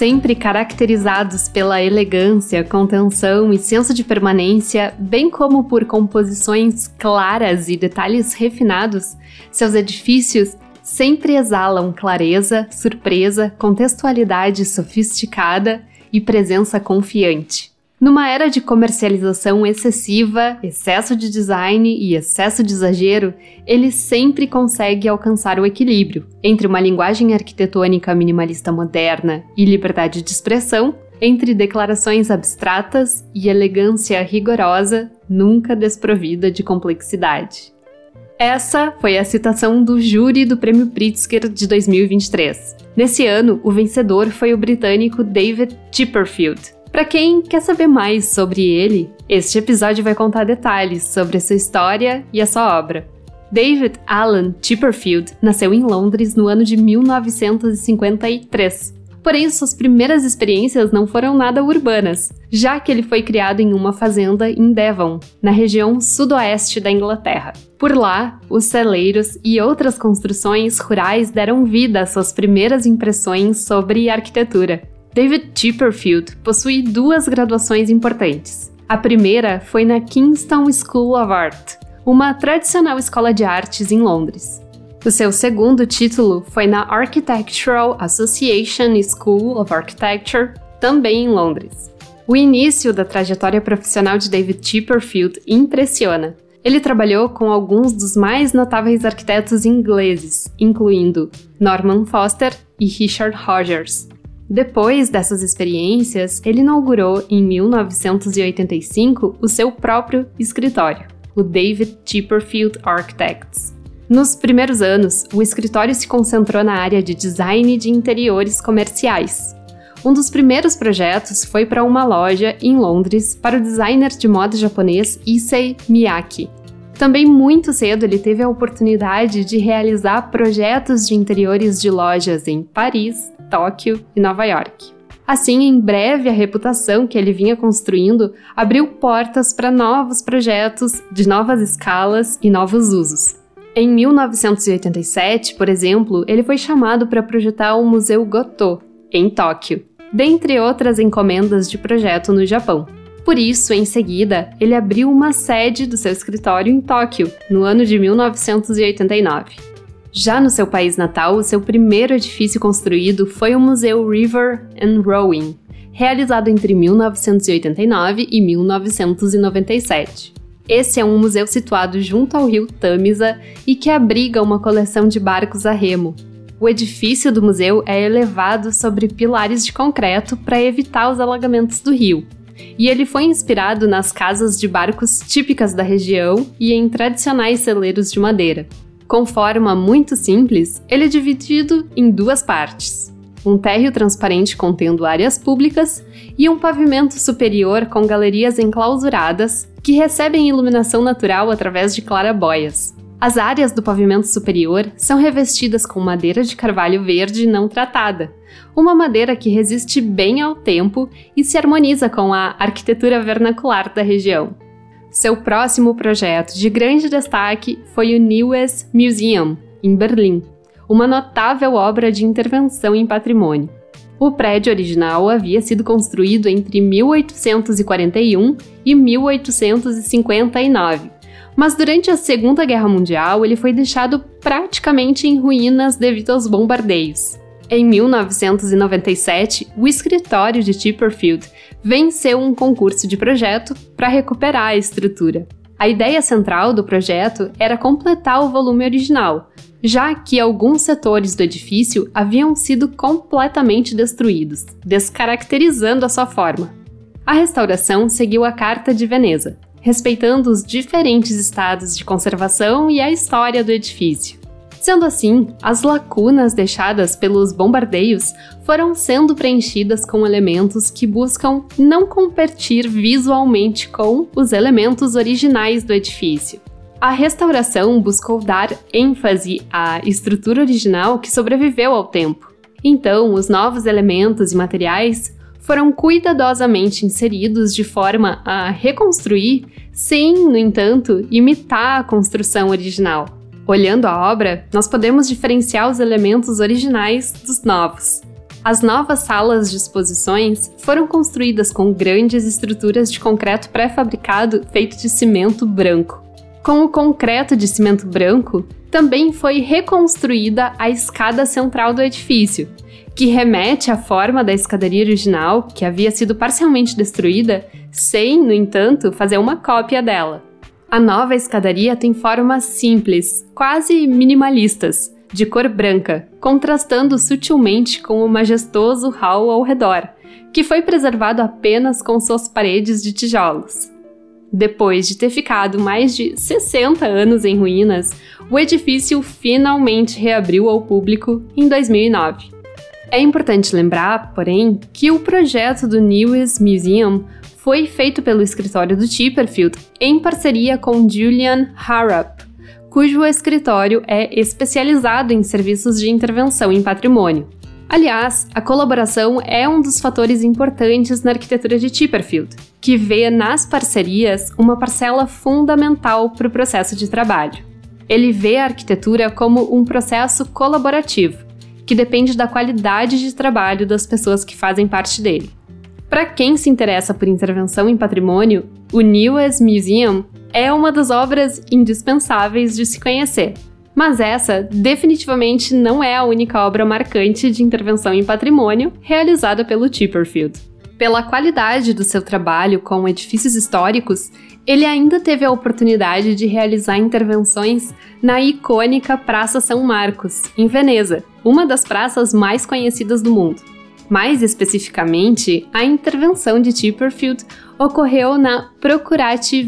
Sempre caracterizados pela elegância, contenção e senso de permanência, bem como por composições claras e detalhes refinados, seus edifícios sempre exalam clareza, surpresa, contextualidade sofisticada e presença confiante. Numa era de comercialização excessiva, excesso de design e excesso de exagero, ele sempre consegue alcançar o equilíbrio entre uma linguagem arquitetônica minimalista moderna e liberdade de expressão, entre declarações abstratas e elegância rigorosa, nunca desprovida de complexidade. Essa foi a citação do júri do Prêmio Pritzker de 2023. Nesse ano, o vencedor foi o britânico David Chipperfield, para quem quer saber mais sobre ele, este episódio vai contar detalhes sobre a sua história e a sua obra. David Alan Chipperfield nasceu em Londres no ano de 1953. Porém, suas primeiras experiências não foram nada urbanas, já que ele foi criado em uma fazenda em Devon, na região sudoeste da Inglaterra. Por lá, os celeiros e outras construções rurais deram vida às suas primeiras impressões sobre arquitetura. David Chipperfield possui duas graduações importantes. A primeira foi na Kingston School of Art, uma tradicional escola de artes em Londres. O seu segundo título foi na Architectural Association School of Architecture, também em Londres. O início da trajetória profissional de David Chipperfield impressiona. Ele trabalhou com alguns dos mais notáveis arquitetos ingleses, incluindo Norman Foster e Richard Rogers. Depois dessas experiências, ele inaugurou em 1985 o seu próprio escritório, o David Chipperfield Architects. Nos primeiros anos, o escritório se concentrou na área de design de interiores comerciais. Um dos primeiros projetos foi para uma loja em Londres para o designer de moda japonês Issei Miyake. Também muito cedo ele teve a oportunidade de realizar projetos de interiores de lojas em Paris, Tóquio e Nova York. Assim, em breve, a reputação que ele vinha construindo abriu portas para novos projetos de novas escalas e novos usos. Em 1987, por exemplo, ele foi chamado para projetar o Museu Goto, em Tóquio, dentre outras encomendas de projeto no Japão. Por isso, em seguida, ele abriu uma sede do seu escritório em Tóquio, no ano de 1989. Já no seu país natal, o seu primeiro edifício construído foi o Museu River and Rowing, realizado entre 1989 e 1997. Esse é um museu situado junto ao rio Tamisa e que abriga uma coleção de barcos a remo. O edifício do museu é elevado sobre pilares de concreto para evitar os alagamentos do rio. E ele foi inspirado nas casas de barcos típicas da região e em tradicionais celeiros de madeira. Com forma muito simples, ele é dividido em duas partes: um térreo transparente contendo áreas públicas e um pavimento superior com galerias enclausuradas que recebem iluminação natural através de clarabóias. As áreas do pavimento superior são revestidas com madeira de carvalho verde não tratada, uma madeira que resiste bem ao tempo e se harmoniza com a arquitetura vernacular da região. Seu próximo projeto de grande destaque foi o Neues Museum, em Berlim, uma notável obra de intervenção em patrimônio. O prédio original havia sido construído entre 1841 e 1859, mas durante a Segunda Guerra Mundial ele foi deixado praticamente em ruínas devido aos bombardeios. Em 1997, o escritório de Chipperfield venceu um concurso de projeto para recuperar a estrutura. A ideia central do projeto era completar o volume original, já que alguns setores do edifício haviam sido completamente destruídos, descaracterizando a sua forma. A restauração seguiu a Carta de Veneza, respeitando os diferentes estados de conservação e a história do edifício. Sendo assim, as lacunas deixadas pelos bombardeios foram sendo preenchidas com elementos que buscam não competir visualmente com os elementos originais do edifício. A restauração buscou dar ênfase à estrutura original que sobreviveu ao tempo. Então, os novos elementos e materiais foram cuidadosamente inseridos de forma a reconstruir, sem, no entanto, imitar a construção original. Olhando a obra, nós podemos diferenciar os elementos originais dos novos. As novas salas de exposições foram construídas com grandes estruturas de concreto pré-fabricado feito de cimento branco. Com o concreto de cimento branco, também foi reconstruída a escada central do edifício, que remete à forma da escadaria original, que havia sido parcialmente destruída, sem, no entanto, fazer uma cópia dela. A nova escadaria tem formas simples, quase minimalistas, de cor branca, contrastando sutilmente com o majestoso hall ao redor, que foi preservado apenas com suas paredes de tijolos. Depois de ter ficado mais de 60 anos em ruínas, o edifício finalmente reabriu ao público em 2009. É importante lembrar, porém, que o projeto do Newest Museum foi feito pelo escritório do Chipperfield em parceria com Julian Harrop, cujo escritório é especializado em serviços de intervenção em patrimônio. Aliás, a colaboração é um dos fatores importantes na arquitetura de Chipperfield, que vê nas parcerias uma parcela fundamental para o processo de trabalho. Ele vê a arquitetura como um processo colaborativo, que depende da qualidade de trabalho das pessoas que fazem parte dele. Para quem se interessa por intervenção em patrimônio, o Newest Museum é uma das obras indispensáveis de se conhecer. Mas essa definitivamente não é a única obra marcante de intervenção em patrimônio realizada pelo Chipperfield. Pela qualidade do seu trabalho com edifícios históricos, ele ainda teve a oportunidade de realizar intervenções na icônica Praça São Marcos, em Veneza, uma das praças mais conhecidas do mundo. Mais especificamente, a intervenção de Chipperfield ocorreu na Procurati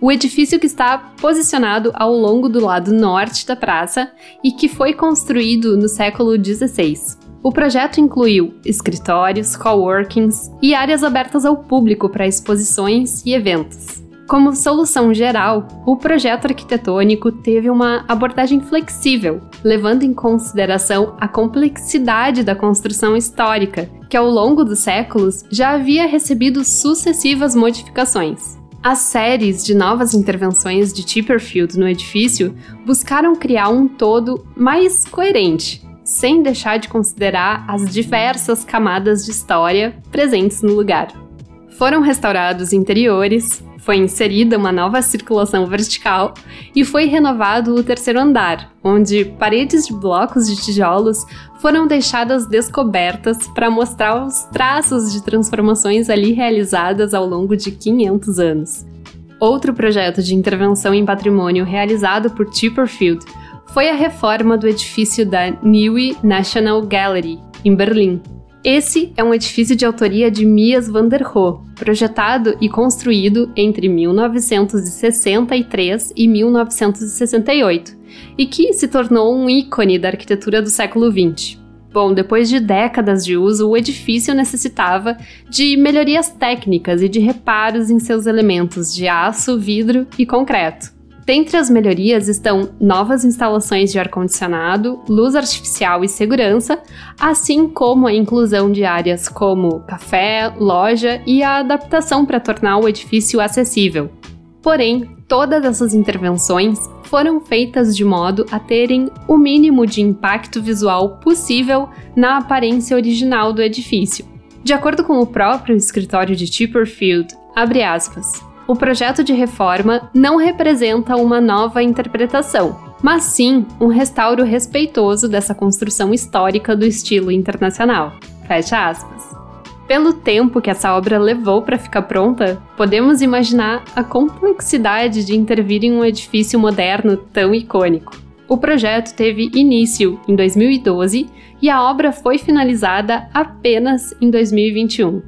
o edifício que está posicionado ao longo do lado norte da praça e que foi construído no século XVI. O projeto incluiu escritórios, coworkings e áreas abertas ao público para exposições e eventos. Como solução geral, o projeto arquitetônico teve uma abordagem flexível, levando em consideração a complexidade da construção histórica, que ao longo dos séculos já havia recebido sucessivas modificações. As séries de novas intervenções de Chipperfield no edifício buscaram criar um todo mais coerente, sem deixar de considerar as diversas camadas de história presentes no lugar. Foram restaurados interiores, foi inserida uma nova circulação vertical e foi renovado o terceiro andar, onde paredes de blocos de tijolos foram deixadas descobertas para mostrar os traços de transformações ali realizadas ao longo de 500 anos. Outro projeto de intervenção em patrimônio realizado por Chipperfield foi a reforma do edifício da Nieuwe National Gallery, em Berlim, esse é um edifício de autoria de Mies van der Rohe, projetado e construído entre 1963 e 1968, e que se tornou um ícone da arquitetura do século XX. Bom, depois de décadas de uso, o edifício necessitava de melhorias técnicas e de reparos em seus elementos de aço, vidro e concreto. Dentre as melhorias estão novas instalações de ar-condicionado, luz artificial e segurança, assim como a inclusão de áreas como café, loja e a adaptação para tornar o edifício acessível. Porém, todas essas intervenções foram feitas de modo a terem o mínimo de impacto visual possível na aparência original do edifício. De acordo com o próprio escritório de Chipperfield, abre aspas, o projeto de reforma não representa uma nova interpretação, mas sim um restauro respeitoso dessa construção histórica do estilo internacional. Fecha aspas. Pelo tempo que essa obra levou para ficar pronta, podemos imaginar a complexidade de intervir em um edifício moderno tão icônico. O projeto teve início em 2012 e a obra foi finalizada apenas em 2021.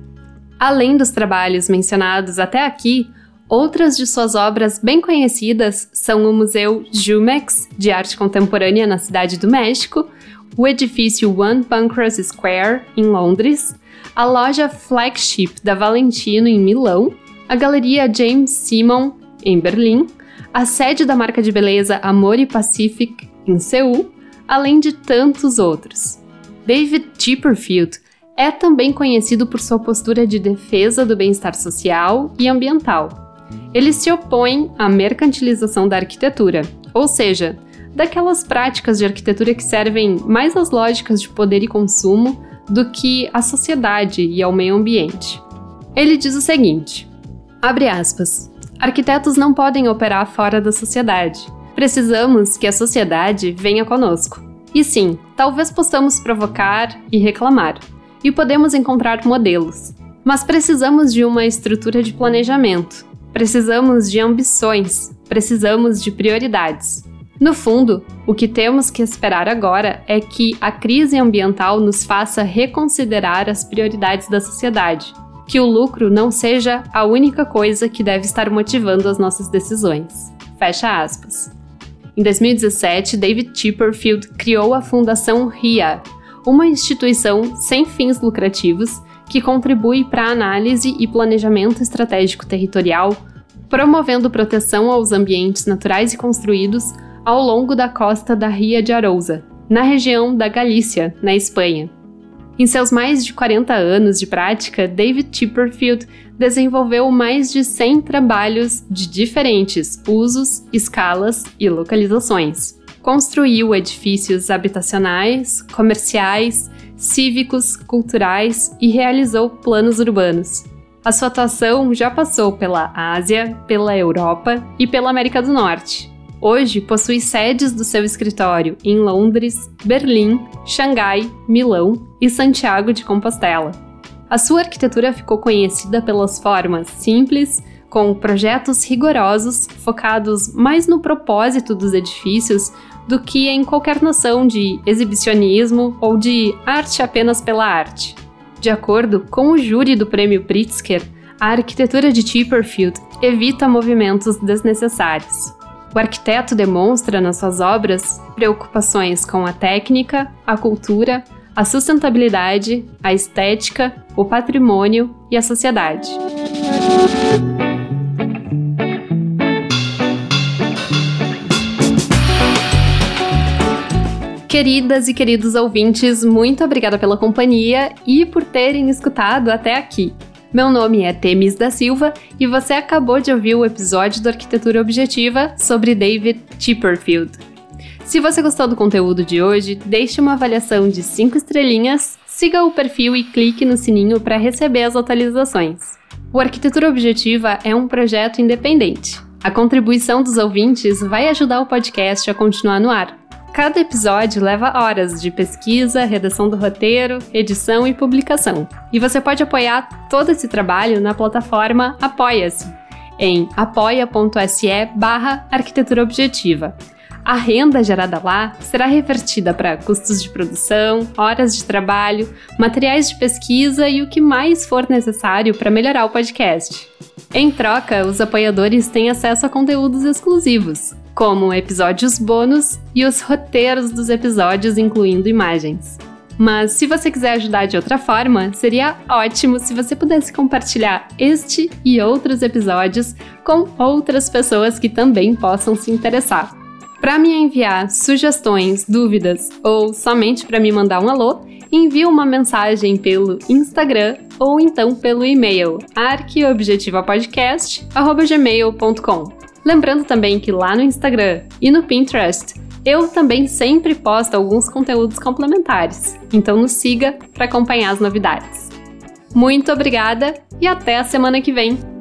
Além dos trabalhos mencionados até aqui, Outras de suas obras bem conhecidas são o Museu Jumex, de arte contemporânea na Cidade do México, o edifício One Pancras Square, em Londres, a loja Flagship da Valentino, em Milão, a galeria James Simon, em Berlim, a sede da marca de beleza Amore Pacific, em Seul, além de tantos outros. David Chipperfield é também conhecido por sua postura de defesa do bem-estar social e ambiental ele se opõe à mercantilização da arquitetura, ou seja, daquelas práticas de arquitetura que servem mais às lógicas de poder e consumo do que à sociedade e ao meio ambiente. Ele diz o seguinte: abre aspas. Arquitetos não podem operar fora da sociedade. Precisamos que a sociedade venha conosco. E sim, talvez possamos provocar e reclamar, e podemos encontrar modelos. Mas precisamos de uma estrutura de planejamento, precisamos de ambições, precisamos de prioridades. No fundo, o que temos que esperar agora é que a crise ambiental nos faça reconsiderar as prioridades da sociedade, que o lucro não seja a única coisa que deve estar motivando as nossas decisões. Fecha aspas. Em 2017, David Chipperfield criou a Fundação RIA, uma instituição sem fins lucrativos que contribui para a análise e planejamento estratégico territorial, promovendo proteção aos ambientes naturais e construídos ao longo da costa da Ria de Arousa, na região da Galícia, na Espanha. Em seus mais de 40 anos de prática, David Chipperfield desenvolveu mais de 100 trabalhos de diferentes usos, escalas e localizações. Construiu edifícios habitacionais, comerciais, cívicos, culturais e realizou planos urbanos. A sua atuação já passou pela Ásia, pela Europa e pela América do Norte, Hoje possui sedes do seu escritório em Londres, Berlim, Xangai, Milão e Santiago de Compostela. A sua arquitetura ficou conhecida pelas formas simples, com projetos rigorosos focados mais no propósito dos edifícios do que em qualquer noção de exibicionismo ou de arte apenas pela arte. De acordo com o júri do Prêmio Pritzker, a arquitetura de Chipperfield evita movimentos desnecessários. O arquiteto demonstra nas suas obras preocupações com a técnica, a cultura, a sustentabilidade, a estética, o patrimônio e a sociedade. Queridas e queridos ouvintes, muito obrigada pela companhia e por terem escutado até aqui. Meu nome é Temis da Silva e você acabou de ouvir o episódio do Arquitetura Objetiva sobre David Chipperfield. Se você gostou do conteúdo de hoje, deixe uma avaliação de 5 estrelinhas, siga o perfil e clique no sininho para receber as atualizações. O Arquitetura Objetiva é um projeto independente. A contribuição dos ouvintes vai ajudar o podcast a continuar no ar. Cada episódio leva horas de pesquisa, redação do roteiro, edição e publicação. E você pode apoiar todo esse trabalho na plataforma Apoia-se, em apoia.se barra arquitetura objetiva. A renda gerada lá será revertida para custos de produção, horas de trabalho, materiais de pesquisa e o que mais for necessário para melhorar o podcast. Em troca, os apoiadores têm acesso a conteúdos exclusivos, como episódios bônus e os roteiros dos episódios, incluindo imagens. Mas se você quiser ajudar de outra forma, seria ótimo se você pudesse compartilhar este e outros episódios com outras pessoas que também possam se interessar. Para me enviar sugestões, dúvidas ou somente para me mandar um alô, envie uma mensagem pelo Instagram ou então pelo e-mail arqueobjetivapodcast@gmail.com. Lembrando também que lá no Instagram e no Pinterest eu também sempre posto alguns conteúdos complementares, então nos siga para acompanhar as novidades. Muito obrigada e até a semana que vem!